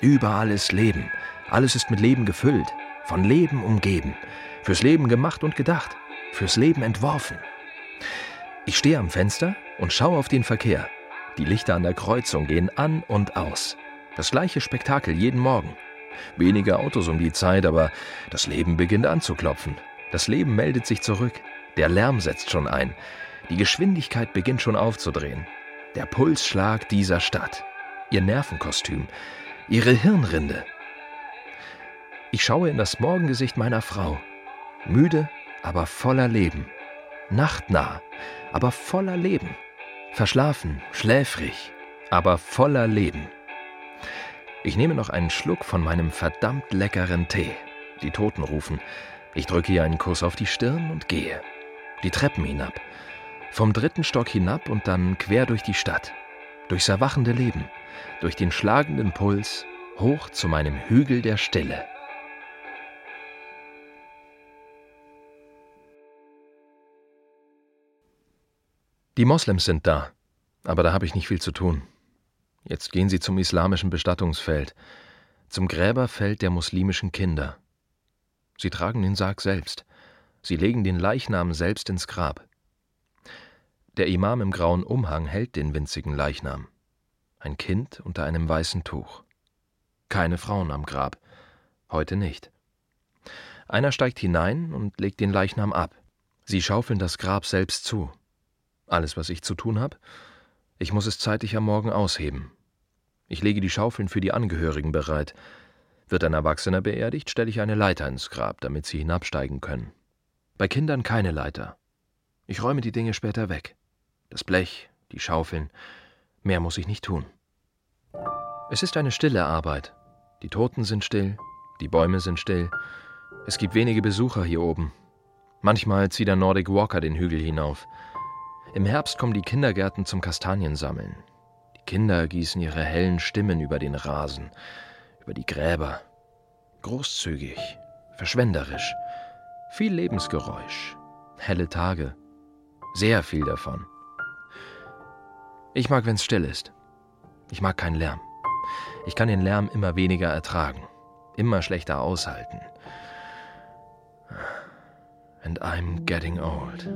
[SPEAKER 1] Überall ist Leben, alles ist mit Leben gefüllt, von Leben umgeben, fürs Leben gemacht und gedacht, fürs Leben entworfen. Ich stehe am Fenster und schaue auf den Verkehr. Die Lichter an der Kreuzung gehen an und aus. Das gleiche Spektakel jeden Morgen. Wenige Autos um die Zeit, aber das Leben beginnt anzuklopfen. Das Leben meldet sich zurück. Der Lärm setzt schon ein. Die Geschwindigkeit beginnt schon aufzudrehen. Der Pulsschlag dieser Stadt. Ihr Nervenkostüm. Ihre Hirnrinde. Ich schaue in das Morgengesicht meiner Frau. Müde, aber voller Leben. Nachtnah, aber voller Leben. Verschlafen, schläfrig, aber voller Leben. Ich nehme noch einen Schluck von meinem verdammt leckeren Tee. Die Toten rufen. Ich drücke ihr einen Kuss auf die Stirn und gehe. Die Treppen hinab. Vom dritten Stock hinab und dann quer durch die Stadt. Durchs erwachende Leben. Durch den schlagenden Puls. Hoch zu meinem Hügel der Stille. Die Moslems sind da, aber da habe ich nicht viel zu tun. Jetzt gehen sie zum islamischen Bestattungsfeld, zum Gräberfeld der muslimischen Kinder. Sie tragen den Sarg selbst, sie legen den Leichnam selbst ins Grab. Der Imam im grauen Umhang hält den winzigen Leichnam. Ein Kind unter einem weißen Tuch. Keine Frauen am Grab. Heute nicht. Einer steigt hinein und legt den Leichnam ab. Sie schaufeln das Grab selbst zu. Alles, was ich zu tun habe? Ich muss es zeitig am Morgen ausheben. Ich lege die Schaufeln für die Angehörigen bereit. Wird ein Erwachsener beerdigt, stelle ich eine Leiter ins Grab, damit sie hinabsteigen können. Bei Kindern keine Leiter. Ich räume die Dinge später weg. Das Blech, die Schaufeln. Mehr muss ich nicht tun. Es ist eine stille Arbeit. Die Toten sind still, die Bäume sind still. Es gibt wenige Besucher hier oben. Manchmal zieht der Nordic Walker den Hügel hinauf. Im Herbst kommen die Kindergärten zum Kastaniensammeln. Die Kinder gießen ihre hellen Stimmen über den Rasen, über die Gräber. Großzügig, verschwenderisch, viel Lebensgeräusch, helle Tage, sehr viel davon. Ich mag, wenn's still ist. Ich mag keinen Lärm. Ich kann den Lärm immer weniger ertragen, immer schlechter aushalten. And I'm getting old.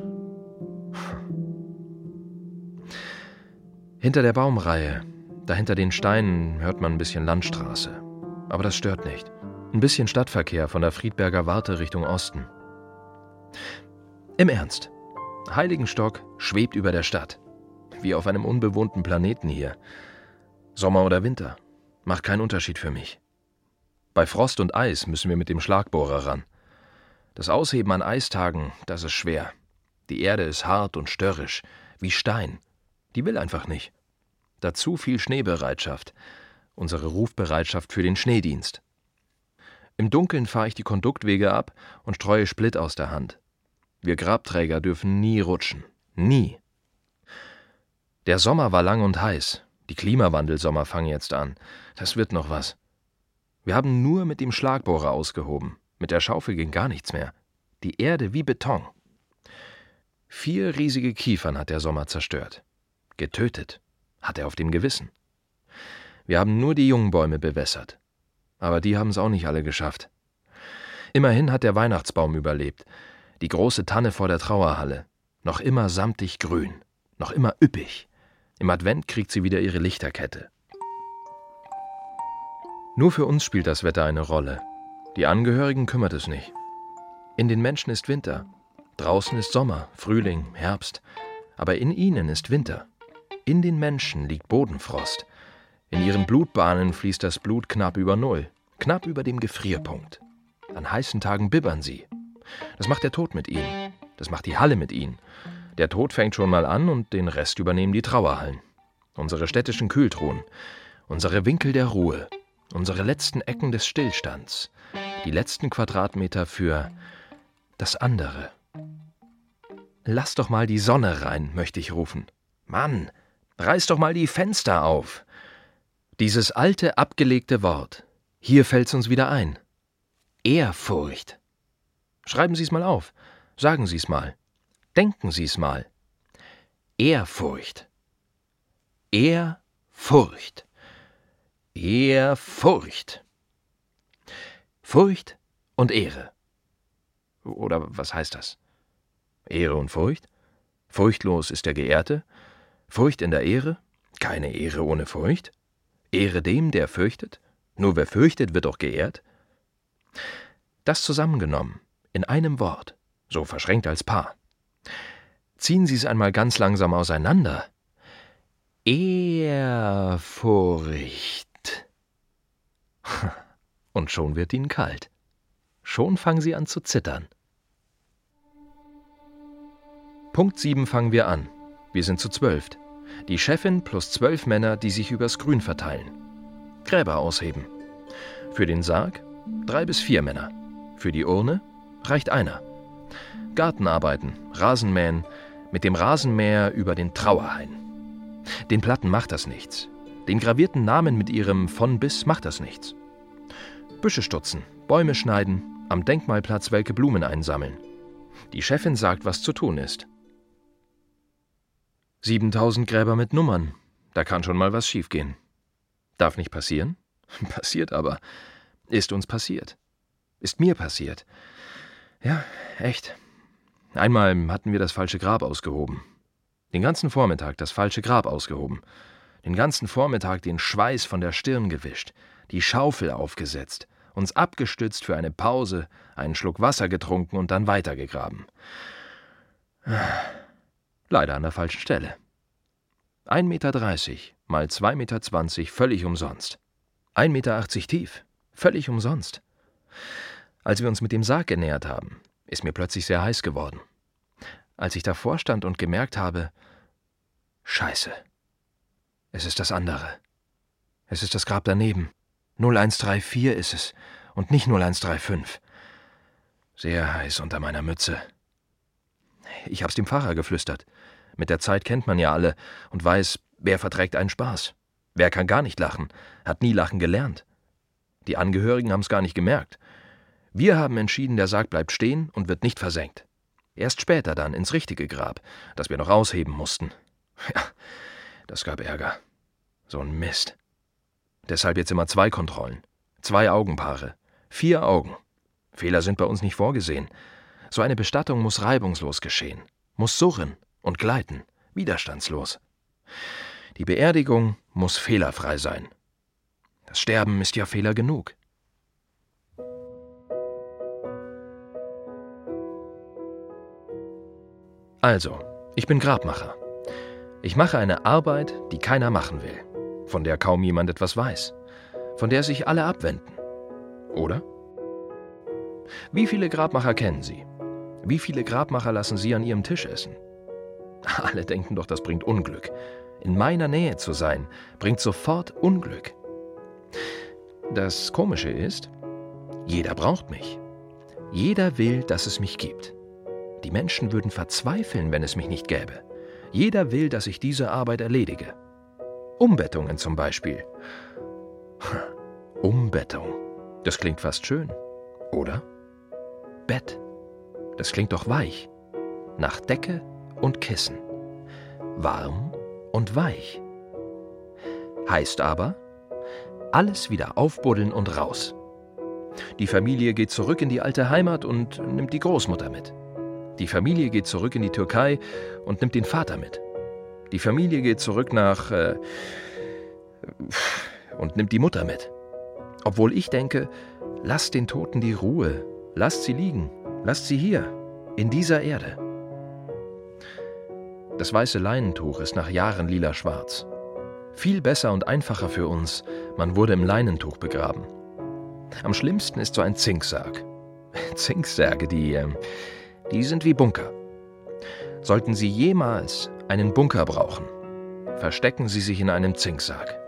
[SPEAKER 1] Hinter der Baumreihe, dahinter den Steinen, hört man ein bisschen Landstraße. Aber das stört nicht. Ein bisschen Stadtverkehr von der Friedberger Warte Richtung Osten. Im Ernst. Heiligenstock schwebt über der Stadt. Wie auf einem unbewohnten Planeten hier. Sommer oder Winter. Macht keinen Unterschied für mich. Bei Frost und Eis müssen wir mit dem Schlagbohrer ran. Das Ausheben an Eistagen, das ist schwer. Die Erde ist hart und störrisch, wie Stein. Die will einfach nicht. Dazu viel Schneebereitschaft, unsere Rufbereitschaft für den Schneedienst. Im Dunkeln fahre ich die Konduktwege ab und streue Split aus der Hand. Wir Grabträger dürfen nie rutschen. Nie. Der Sommer war lang und heiß. Die Klimawandelsommer fangen jetzt an. Das wird noch was. Wir haben nur mit dem Schlagbohrer ausgehoben. Mit der Schaufel ging gar nichts mehr. Die Erde wie Beton. Vier riesige Kiefern hat der Sommer zerstört. Getötet hat er auf dem Gewissen. Wir haben nur die jungen Bäume bewässert. Aber die haben es auch nicht alle geschafft. Immerhin hat der Weihnachtsbaum überlebt. Die große Tanne vor der Trauerhalle. Noch immer samtig grün. Noch immer üppig. Im Advent kriegt sie wieder ihre Lichterkette. Nur für uns spielt das Wetter eine Rolle. Die Angehörigen kümmert es nicht. In den Menschen ist Winter. Draußen ist Sommer, Frühling, Herbst. Aber in ihnen ist Winter. In den Menschen liegt Bodenfrost. In ihren Blutbahnen fließt das Blut knapp über Null, knapp über dem Gefrierpunkt. An heißen Tagen bibbern sie. Das macht der Tod mit ihnen. Das macht die Halle mit ihnen. Der Tod fängt schon mal an und den Rest übernehmen die Trauerhallen. Unsere städtischen Kühltruhen. Unsere Winkel der Ruhe unsere letzten Ecken des Stillstands, die letzten Quadratmeter für das andere. Lass doch mal die Sonne rein, möchte ich rufen. Mann, reiß doch mal die Fenster auf. Dieses alte, abgelegte Wort. Hier fällt's uns wieder ein. Ehrfurcht. Schreiben Sie's mal auf. Sagen Sie's mal. Denken Sie's mal. Ehrfurcht. Ehrfurcht. Ehrfurcht. Furcht und Ehre. Oder was heißt das? Ehre und Furcht? Furchtlos ist der Geehrte? Furcht in der Ehre? Keine Ehre ohne Furcht? Ehre dem, der fürchtet? Nur wer fürchtet, wird auch geehrt? Das zusammengenommen, in einem Wort, so verschränkt als Paar. Ziehen Sie es einmal ganz langsam auseinander. Ehrfurcht. Und schon wird ihnen kalt. Schon fangen sie an zu zittern. Punkt 7 fangen wir an. Wir sind zu zwölf. Die Chefin plus zwölf Männer, die sich übers Grün verteilen. Gräber ausheben. Für den Sarg drei bis vier Männer. Für die Urne reicht einer. Gartenarbeiten, Rasenmähen, mit dem Rasenmäher über den Trauerhain. Den Platten macht das nichts. Den gravierten Namen mit ihrem von bis macht das nichts. Büsche stutzen, Bäume schneiden, am Denkmalplatz welke Blumen einsammeln. Die Chefin sagt, was zu tun ist. 7000 Gräber mit Nummern. Da kann schon mal was schiefgehen. Darf nicht passieren? Passiert aber. Ist uns passiert. Ist mir passiert. Ja, echt. Einmal hatten wir das falsche Grab ausgehoben. Den ganzen Vormittag das falsche Grab ausgehoben den ganzen Vormittag den Schweiß von der Stirn gewischt, die Schaufel aufgesetzt, uns abgestützt für eine Pause, einen Schluck Wasser getrunken und dann weitergegraben. Leider an der falschen Stelle. 1,30 Meter mal 2,20 Meter völlig umsonst. 1,80 Meter tief, völlig umsonst. Als wir uns mit dem Sarg genähert haben, ist mir plötzlich sehr heiß geworden. Als ich davor stand und gemerkt habe, Scheiße, es ist das andere. Es ist das Grab daneben. 0134 ist es und nicht 0135. Sehr heiß unter meiner Mütze. Ich hab's dem Pfarrer geflüstert. Mit der Zeit kennt man ja alle und weiß, wer verträgt einen Spaß. Wer kann gar nicht lachen, hat nie lachen gelernt. Die Angehörigen haben's gar nicht gemerkt. Wir haben entschieden, der Sarg bleibt stehen und wird nicht versenkt. Erst später dann ins richtige Grab, das wir noch ausheben mussten. Ja, das gab Ärger. So ein Mist. Deshalb jetzt immer zwei Kontrollen. Zwei Augenpaare. Vier Augen. Fehler sind bei uns nicht vorgesehen. So eine Bestattung muss reibungslos geschehen. Muss surren und gleiten. Widerstandslos. Die Beerdigung muss fehlerfrei sein. Das Sterben ist ja Fehler genug. Also, ich bin Grabmacher. Ich mache eine Arbeit, die keiner machen will, von der kaum jemand etwas weiß, von der sich alle abwenden. Oder? Wie viele Grabmacher kennen Sie? Wie viele Grabmacher lassen Sie an Ihrem Tisch essen? Alle denken doch, das bringt Unglück. In meiner Nähe zu sein, bringt sofort Unglück. Das Komische ist, jeder braucht mich. Jeder will, dass es mich gibt. Die Menschen würden verzweifeln, wenn es mich nicht gäbe. Jeder will, dass ich diese Arbeit erledige. Umbettungen zum Beispiel. Umbettung. Das klingt fast schön, oder? Bett. Das klingt doch weich. Nach Decke und Kissen. Warm und weich. Heißt aber, alles wieder aufbuddeln und raus. Die Familie geht zurück in die alte Heimat und nimmt die Großmutter mit. Die Familie geht zurück in die Türkei und nimmt den Vater mit. Die Familie geht zurück nach... Äh, und nimmt die Mutter mit. Obwohl ich denke, lasst den Toten die Ruhe, lasst sie liegen, lasst sie hier, in dieser Erde. Das weiße Leinentuch ist nach Jahren lila-schwarz. Viel besser und einfacher für uns, man wurde im Leinentuch begraben. Am schlimmsten ist so ein Zinksarg. Zinksärge, die, äh, die sind wie Bunker. Sollten Sie jemals einen Bunker brauchen, verstecken Sie sich in einem Zinksarg.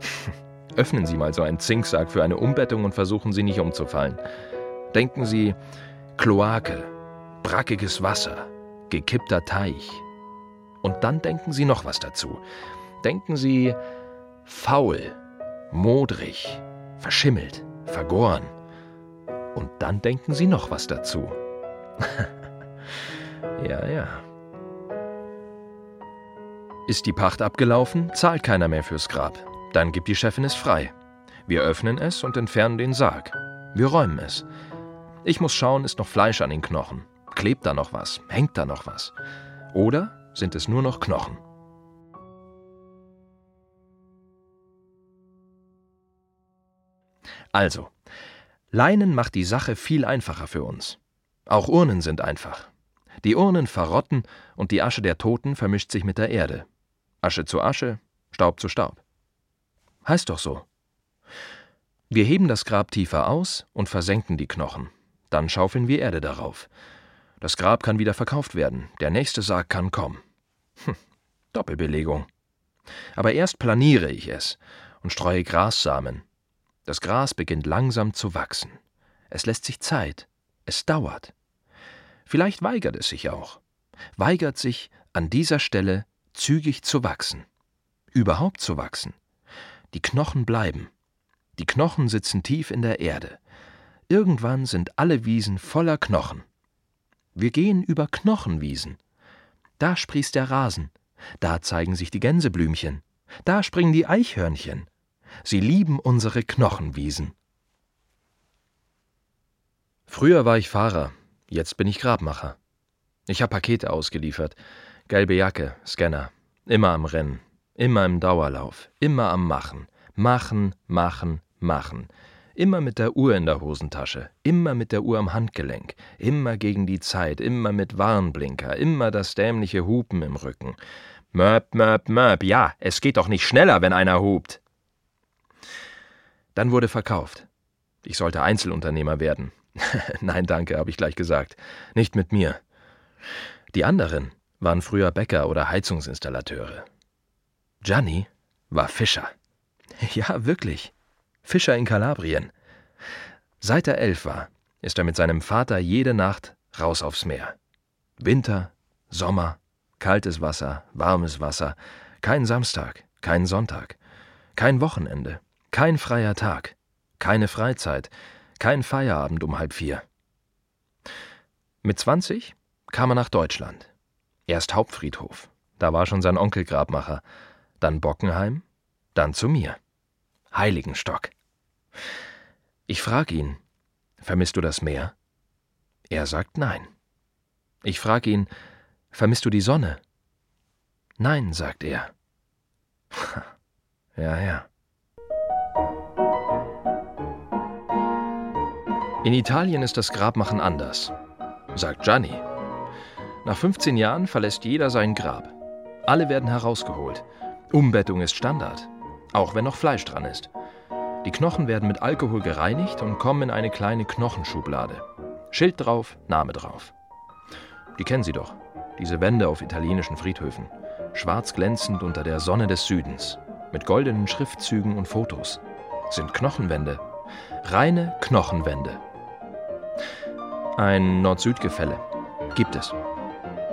[SPEAKER 1] Öffnen Sie mal so einen Zinksarg für eine Umbettung und versuchen Sie nicht umzufallen. Denken Sie Kloake, brackiges Wasser, gekippter Teich. Und dann denken Sie noch was dazu. Denken Sie faul, modrig, verschimmelt, vergoren. Und dann denken Sie noch was dazu. ja, ja. Ist die Pacht abgelaufen, zahlt keiner mehr fürs Grab. Dann gibt die Chefin es frei. Wir öffnen es und entfernen den Sarg. Wir räumen es. Ich muss schauen, ist noch Fleisch an den Knochen. Klebt da noch was? Hängt da noch was? Oder sind es nur noch Knochen? Also, Leinen macht die Sache viel einfacher für uns. Auch Urnen sind einfach. Die Urnen verrotten und die Asche der Toten vermischt sich mit der Erde. Asche zu Asche, Staub zu Staub. Heißt doch so. Wir heben das Grab tiefer aus und versenken die Knochen. Dann schaufeln wir Erde darauf. Das Grab kann wieder verkauft werden. Der nächste Sarg kann kommen. Hm, Doppelbelegung. Aber erst planiere ich es und streue Grassamen. Das Gras beginnt langsam zu wachsen. Es lässt sich Zeit. Es dauert. Vielleicht weigert es sich auch. Weigert sich, an dieser Stelle zügig zu wachsen. Überhaupt zu wachsen. Die Knochen bleiben. Die Knochen sitzen tief in der Erde. Irgendwann sind alle Wiesen voller Knochen. Wir gehen über Knochenwiesen. Da sprießt der Rasen, da zeigen sich die Gänseblümchen, da springen die Eichhörnchen. Sie lieben unsere Knochenwiesen. Früher war ich Fahrer, jetzt bin ich Grabmacher. Ich habe Pakete ausgeliefert, gelbe Jacke, Scanner, immer am Rennen, immer im Dauerlauf, immer am Machen, machen, machen, machen. Immer mit der Uhr in der Hosentasche, immer mit der Uhr am Handgelenk, immer gegen die Zeit, immer mit Warnblinker, immer das dämliche Hupen im Rücken. Möp, möp, möp, ja, es geht doch nicht schneller, wenn einer hupt. Dann wurde verkauft. Ich sollte Einzelunternehmer werden. Nein, danke, habe ich gleich gesagt. Nicht mit mir. Die anderen waren früher Bäcker oder Heizungsinstallateure. Gianni war Fischer. Ja, wirklich. Fischer in Kalabrien. Seit er elf war, ist er mit seinem Vater jede Nacht raus aufs Meer. Winter, Sommer, kaltes Wasser, warmes Wasser, kein Samstag, kein Sonntag, kein Wochenende, kein freier Tag, keine Freizeit, kein Feierabend um halb vier. Mit 20 kam er nach Deutschland. Erst Hauptfriedhof, da war schon sein Onkel Grabmacher, dann Bockenheim, dann zu mir. Heiligenstock. Ich frage ihn, vermisst du das Meer? Er sagt nein. Ich frage ihn, vermisst du die Sonne? Nein, sagt er. ja, ja. In Italien ist das Grabmachen anders, sagt Gianni. Nach 15 Jahren verlässt jeder sein Grab. Alle werden herausgeholt. Umbettung ist Standard, auch wenn noch Fleisch dran ist. Die Knochen werden mit Alkohol gereinigt und kommen in eine kleine Knochenschublade. Schild drauf, Name drauf. Die kennen Sie doch, diese Wände auf italienischen Friedhöfen. Schwarz glänzend unter der Sonne des Südens, mit goldenen Schriftzügen und Fotos. Sind Knochenwände. Reine Knochenwände. Ein Nord-Süd-Gefälle. Gibt es.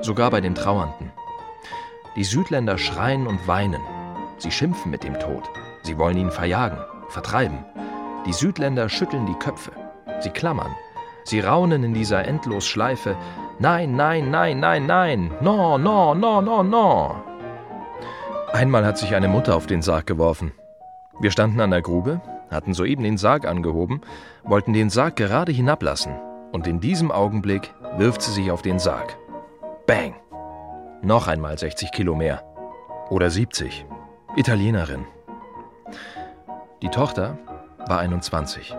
[SPEAKER 1] Sogar bei den Trauernden. Die Südländer schreien und weinen. Sie schimpfen mit dem Tod. Sie wollen ihn verjagen, vertreiben. Die Südländer schütteln die Köpfe. Sie klammern. Sie raunen in dieser Endlosschleife. Nein, nein, nein, nein, nein. No, no, no, no, no. Einmal hat sich eine Mutter auf den Sarg geworfen. Wir standen an der Grube, hatten soeben den Sarg angehoben, wollten den Sarg gerade hinablassen. Und in diesem Augenblick wirft sie sich auf den Sarg. Bang! Noch einmal 60 Kilo mehr. Oder 70. Italienerin. Die Tochter war 21.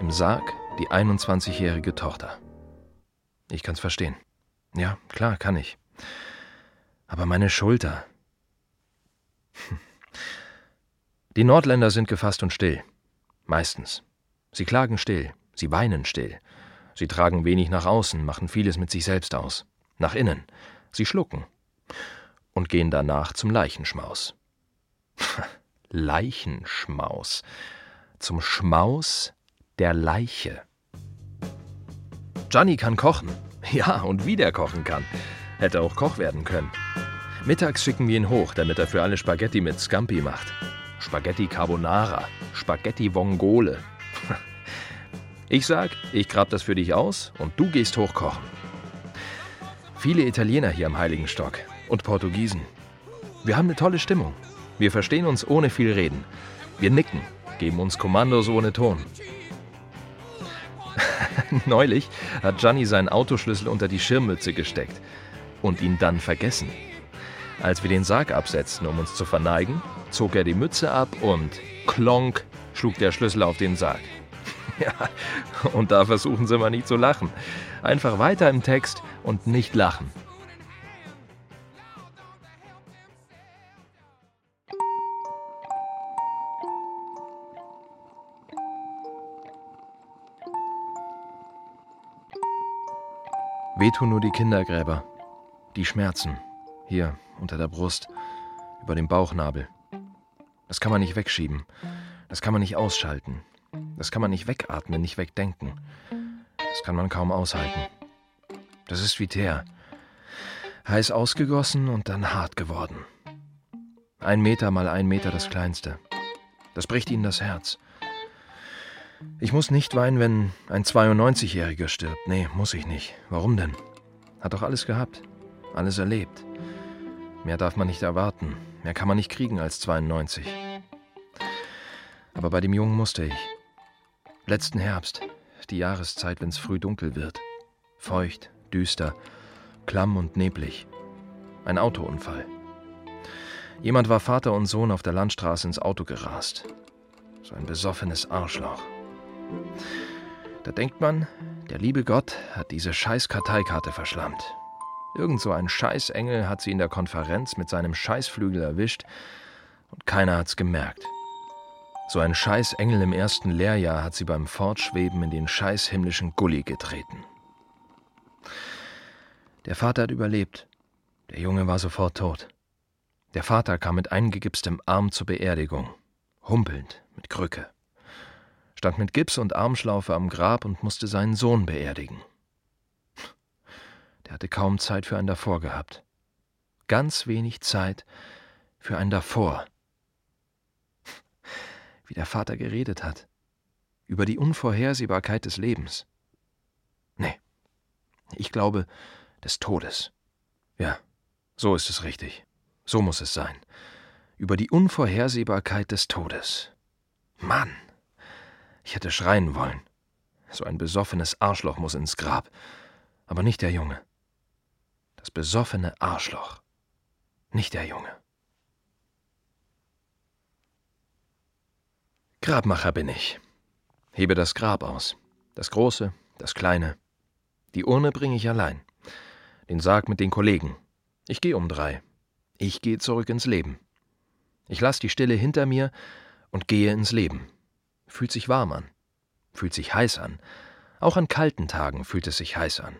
[SPEAKER 1] Im Sarg die 21-jährige Tochter. Ich kann's verstehen. Ja, klar, kann ich. Aber meine Schulter. Die Nordländer sind gefasst und still. Meistens. Sie klagen still, sie weinen still. Sie tragen wenig nach außen, machen vieles mit sich selbst aus. Nach innen. Sie schlucken. Und gehen danach zum Leichenschmaus. Leichenschmaus. Zum Schmaus der Leiche. Gianni kann kochen. Ja, und wie der kochen kann. Hätte auch Koch werden können. Mittags schicken wir ihn hoch, damit er für alle Spaghetti mit Scampi macht. Spaghetti Carbonara, Spaghetti Vongole. Ich sag, ich grab das für dich aus und du gehst hochkochen. Viele Italiener hier am Heiligen Stock und Portugiesen. Wir haben eine tolle Stimmung. Wir verstehen uns ohne viel Reden. Wir nicken, geben uns Kommandos ohne Ton. Neulich hat Gianni seinen Autoschlüssel unter die Schirmmütze gesteckt und ihn dann vergessen. Als wir den Sarg absetzten, um uns zu verneigen, zog er die Mütze ab und klonk schlug der Schlüssel auf den Sarg. Ja, und da versuchen Sie mal nicht zu lachen. Einfach weiter im Text und nicht lachen. Wehtun nur die Kindergräber, die Schmerzen, hier unter der Brust, über dem Bauchnabel. Das kann man nicht wegschieben. Das kann man nicht ausschalten. Das kann man nicht wegatmen, nicht wegdenken. Das kann man kaum aushalten. Das ist wie Teer. Heiß ausgegossen und dann hart geworden. Ein Meter mal ein Meter das Kleinste. Das bricht ihnen das Herz. Ich muss nicht weinen, wenn ein 92-Jähriger stirbt. Nee, muss ich nicht. Warum denn? Hat doch alles gehabt. Alles erlebt. Mehr darf man nicht erwarten. Mehr kann man nicht kriegen als 92. Aber bei dem Jungen musste ich. Letzten Herbst, die Jahreszeit, wenn's früh dunkel wird. Feucht, düster, klamm und neblig. Ein Autounfall. Jemand war Vater und Sohn auf der Landstraße ins Auto gerast. So ein besoffenes Arschloch. Da denkt man, der liebe Gott hat diese scheiß Karteikarte verschlammt. Irgend so ein Scheißengel hat sie in der Konferenz mit seinem Scheißflügel erwischt und keiner hat's gemerkt. So ein Scheißengel im ersten Lehrjahr hat sie beim Fortschweben in den scheißhimmlischen Gully getreten. Der Vater hat überlebt. Der Junge war sofort tot. Der Vater kam mit eingegipstem Arm zur Beerdigung, humpelnd, mit Krücke. Stand mit Gips und Armschlaufe am Grab und musste seinen Sohn beerdigen. Der hatte kaum Zeit für ein Davor gehabt. Ganz wenig Zeit für ein Davor. Wie der Vater geredet hat. Über die Unvorhersehbarkeit des Lebens. Nee. Ich glaube, des Todes. Ja, so ist es richtig. So muss es sein. Über die Unvorhersehbarkeit des Todes. Mann! Ich hätte schreien wollen. So ein besoffenes Arschloch muss ins Grab. Aber nicht der Junge. Das besoffene Arschloch. Nicht der Junge. Grabmacher bin ich. Hebe das Grab aus. Das große, das kleine. Die Urne bringe ich allein. Den Sarg mit den Kollegen. Ich gehe um drei. Ich gehe zurück ins Leben. Ich lasse die Stille hinter mir und gehe ins Leben. Fühlt sich warm an. Fühlt sich heiß an. Auch an kalten Tagen fühlt es sich heiß an.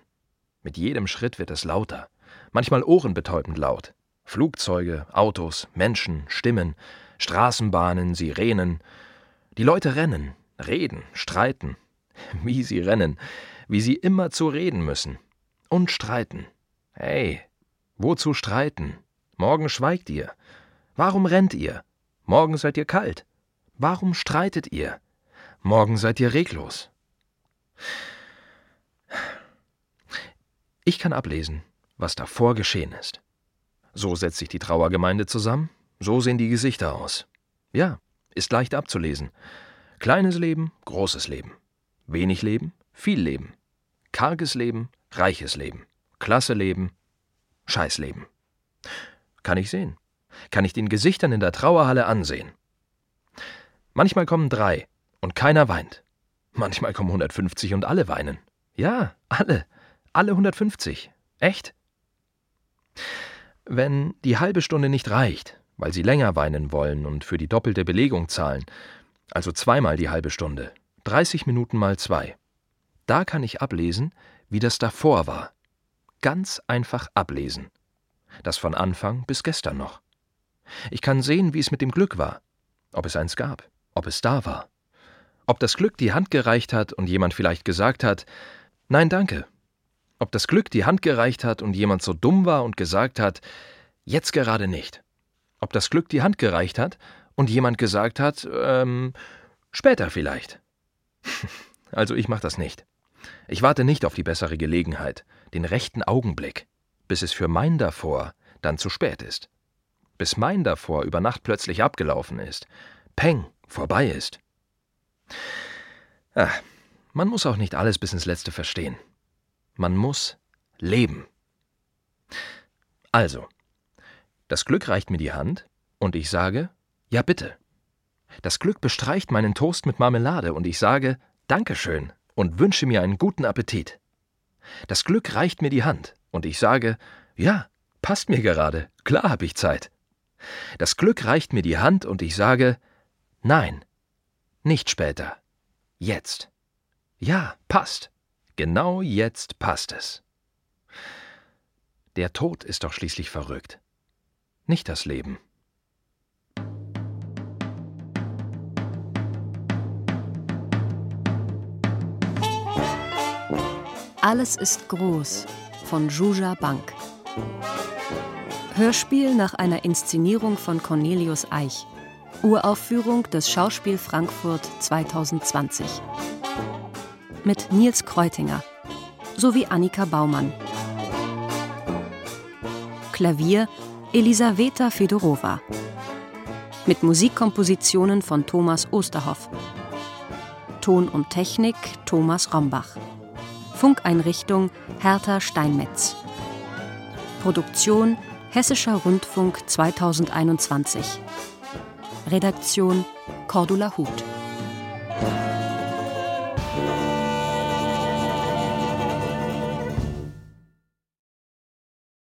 [SPEAKER 1] Mit jedem Schritt wird es lauter manchmal ohrenbetäubend laut. Flugzeuge, Autos, Menschen, Stimmen, Straßenbahnen, Sirenen. Die Leute rennen, reden, streiten. Wie sie rennen, wie sie immer zu reden müssen. Und streiten. Hey, wozu streiten? Morgen schweigt ihr. Warum rennt ihr? Morgen seid ihr kalt. Warum streitet ihr? Morgen seid ihr reglos. Ich kann ablesen, was davor geschehen ist. So setzt sich die Trauergemeinde zusammen, so sehen die Gesichter aus. Ja, ist leicht abzulesen. Kleines Leben, großes Leben. Wenig Leben, viel Leben. Karges Leben, reiches Leben. Klasse Leben, Scheißleben. Kann ich sehen. Kann ich den Gesichtern in der Trauerhalle ansehen. Manchmal kommen drei und keiner weint. Manchmal kommen 150 und alle weinen. Ja, alle. Alle 150. Echt? Wenn die halbe Stunde nicht reicht, weil sie länger weinen wollen und für die doppelte Belegung zahlen, also zweimal die halbe Stunde, 30 Minuten mal zwei, da kann ich ablesen, wie das davor war. Ganz einfach ablesen. Das von Anfang bis gestern noch. Ich kann sehen, wie es mit dem Glück war, ob es eins gab, ob es da war. Ob das Glück die Hand gereicht hat und jemand vielleicht gesagt hat, nein, danke. Ob das Glück die Hand gereicht hat und jemand so dumm war und gesagt hat, jetzt gerade nicht. Ob das Glück die Hand gereicht hat und jemand gesagt hat, ähm, später vielleicht. also ich mach das nicht. Ich warte nicht auf die bessere Gelegenheit, den rechten Augenblick, bis es für mein davor dann zu spät ist. Bis mein davor über Nacht plötzlich abgelaufen ist. Peng, vorbei ist. Ach, man muss auch nicht alles bis ins Letzte verstehen. Man muss leben. Also, das Glück reicht mir die Hand und ich sage, ja bitte. Das Glück bestreicht meinen Toast mit Marmelade und ich sage, Dankeschön und wünsche mir einen guten Appetit. Das Glück reicht mir die Hand und ich sage, ja, passt mir gerade, klar hab ich Zeit. Das Glück reicht mir die Hand und ich sage, nein, nicht später. Jetzt. Ja, passt. Genau jetzt passt es. Der Tod ist doch schließlich verrückt. Nicht das Leben.
[SPEAKER 2] Alles ist groß von Juja Bank. Hörspiel nach einer Inszenierung von Cornelius Eich. Uraufführung des Schauspiel Frankfurt 2020. Mit Nils Kreutinger sowie Annika Baumann. Klavier Elisaveta Fedorova. Mit Musikkompositionen von Thomas Osterhoff. Ton und Technik Thomas Rombach. Funkeinrichtung Hertha Steinmetz. Produktion Hessischer Rundfunk 2021. Redaktion Cordula Huth